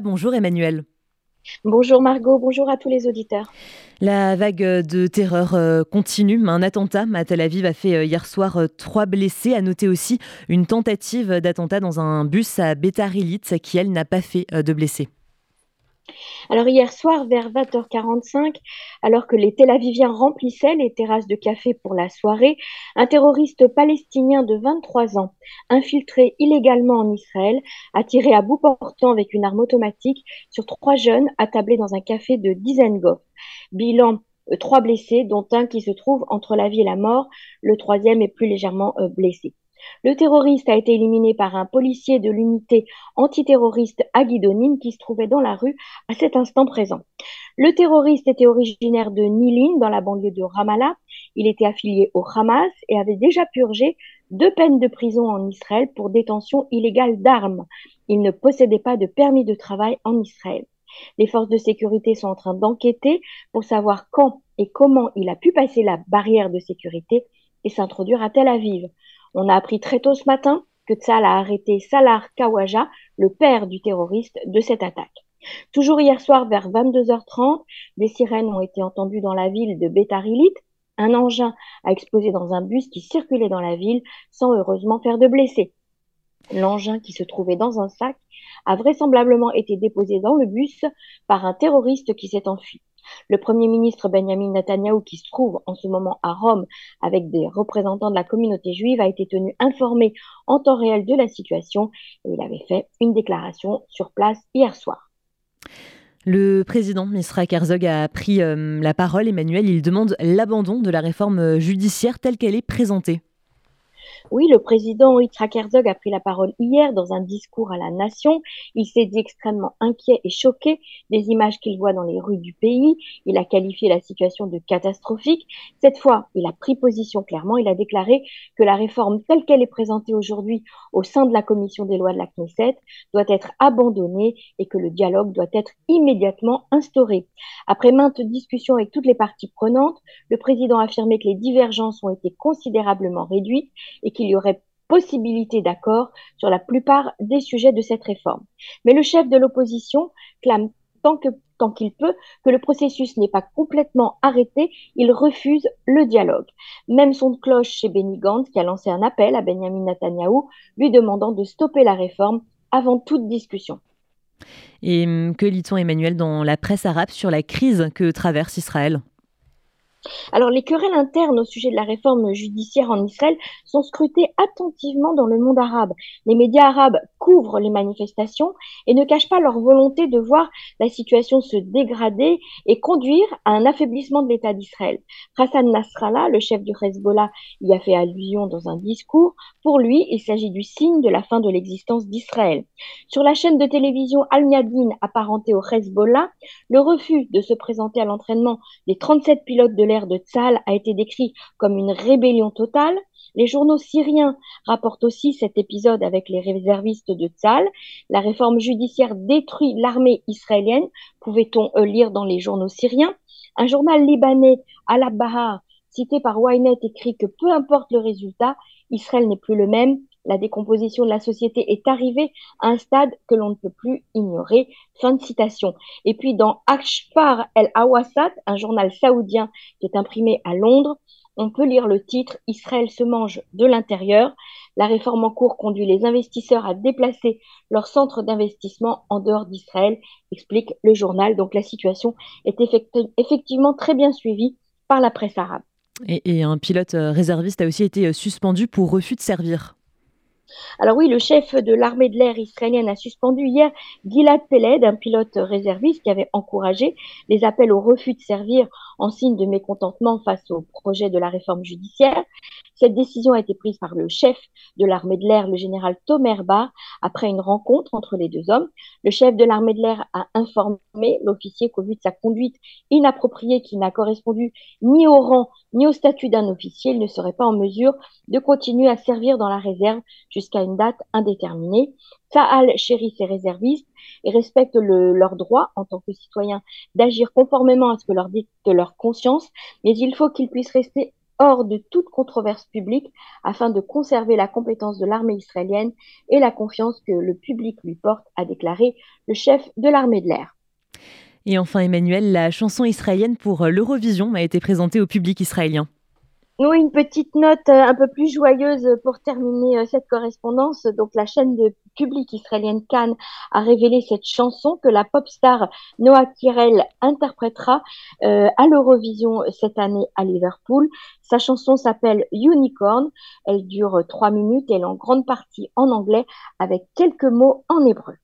Bonjour Emmanuel. Bonjour Margot, bonjour à tous les auditeurs. La vague de terreur euh, continue. Un attentat à Tel Aviv a fait euh, hier soir euh, trois blessés. À noter aussi une tentative d'attentat dans un bus à Beta qui, elle, n'a pas fait de blessés. Alors hier soir, vers 20h45, alors que les Tel Aviviens remplissaient les terrasses de café pour la soirée, un terroriste palestinien de 23 ans, infiltré illégalement en Israël, a tiré à bout portant avec une arme automatique sur trois jeunes attablés dans un café de Dizengoff. Bilan euh, trois blessés, dont un qui se trouve entre la vie et la mort. Le troisième est plus légèrement euh, blessé. Le terroriste a été éliminé par un policier de l'unité antiterroriste Aguidonine qui se trouvait dans la rue à cet instant présent. Le terroriste était originaire de Nilin, dans la banlieue de Ramallah. Il était affilié au Hamas et avait déjà purgé deux peines de prison en Israël pour détention illégale d'armes. Il ne possédait pas de permis de travail en Israël. Les forces de sécurité sont en train d'enquêter pour savoir quand et comment il a pu passer la barrière de sécurité et s'introduire à Tel Aviv. On a appris très tôt ce matin que Tzal a arrêté Salar Kawaja, le père du terroriste, de cette attaque. Toujours hier soir vers 22h30, des sirènes ont été entendues dans la ville de Betarilit. Un engin a explosé dans un bus qui circulait dans la ville sans heureusement faire de blessés. L'engin qui se trouvait dans un sac a vraisemblablement été déposé dans le bus par un terroriste qui s'est enfui. Le Premier ministre Benjamin Netanyahu, qui se trouve en ce moment à Rome avec des représentants de la communauté juive, a été tenu informé en temps réel de la situation et il avait fait une déclaration sur place hier soir. Le président Misra Herzog a pris euh, la parole. Emmanuel, il demande l'abandon de la réforme judiciaire telle qu'elle est présentée. Oui, le président Yitzhak Herzog a pris la parole hier dans un discours à la nation. Il s'est dit extrêmement inquiet et choqué des images qu'il voit dans les rues du pays. Il a qualifié la situation de catastrophique. Cette fois, il a pris position clairement. Il a déclaré que la réforme telle qu'elle est présentée aujourd'hui au sein de la commission des lois de la Knesset doit être abandonnée et que le dialogue doit être immédiatement instauré. Après maintes discussions avec toutes les parties prenantes, le président a affirmé que les divergences ont été considérablement réduites qu'il y aurait possibilité d'accord sur la plupart des sujets de cette réforme. Mais le chef de l'opposition clame tant qu'il peut que le processus n'est pas complètement arrêté, il refuse le dialogue. Même son cloche chez Benny Gantz qui a lancé un appel à Benjamin Netanyahou lui demandant de stopper la réforme avant toute discussion. Et hum, que lit-on Emmanuel dans la presse arabe sur la crise que traverse Israël? Alors, les querelles internes au sujet de la réforme judiciaire en Israël sont scrutées attentivement dans le monde arabe. Les médias arabes couvrent les manifestations et ne cachent pas leur volonté de voir la situation se dégrader et conduire à un affaiblissement de l'État d'Israël. Hassan Nasrallah, le chef du Hezbollah, y a fait allusion dans un discours. Pour lui, il s'agit du signe de la fin de l'existence d'Israël. Sur la chaîne de télévision Al-Yadin apparentée au Hezbollah, le refus de se présenter à l'entraînement des 37 pilotes de l'air de Tzal a été décrit comme une rébellion totale. Les journaux syriens rapportent aussi cet épisode avec les réservistes de Tzal. La réforme judiciaire détruit l'armée israélienne, pouvait-on euh, lire dans les journaux syriens. Un journal libanais, Al-Bahar, cité par Wynet, écrit que peu importe le résultat, Israël n'est plus le même la décomposition de la société est arrivée à un stade que l'on ne peut plus ignorer. Fin de citation. Et puis dans Akshfar El Awasat, un journal saoudien qui est imprimé à Londres, on peut lire le titre Israël se mange de l'intérieur. La réforme en cours conduit les investisseurs à déplacer leur centre d'investissement en dehors d'Israël, explique le journal. Donc la situation est effectivement très bien suivie par la presse arabe. et un pilote euh, réserviste a aussi été euh, suspendu pour refus de servir. Alors oui, le chef de l'armée de l'air israélienne a suspendu hier Gilad Peled, un pilote réserviste qui avait encouragé les appels au refus de servir en signe de mécontentement face au projet de la réforme judiciaire. Cette décision a été prise par le chef de l'armée de l'air, le général Tomer Bar, après une rencontre entre les deux hommes. Le chef de l'armée de l'air a informé l'officier qu'au vu de sa conduite inappropriée qui n'a correspondu ni au rang ni au statut d'un officier, il ne serait pas en mesure de continuer à servir dans la réserve jusqu'à une date indéterminée. Saal chérit ses réservistes et respecte leur droit en tant que citoyens d'agir conformément à ce que leur dit de leur conscience, mais il faut qu'ils puissent rester hors de toute controverse publique afin de conserver la compétence de l'armée israélienne et la confiance que le public lui porte, a déclaré le chef de l'armée de l'air. Et enfin, Emmanuel, la chanson israélienne pour l'Eurovision a été présentée au public israélien. Une petite note euh, un peu plus joyeuse pour terminer euh, cette correspondance. Donc, la chaîne de public israélienne Cannes a révélé cette chanson que la pop star Noah Kirel interprétera euh, à l'Eurovision cette année à Liverpool. Sa chanson s'appelle Unicorn. Elle dure trois minutes elle est en grande partie en anglais avec quelques mots en hébreu.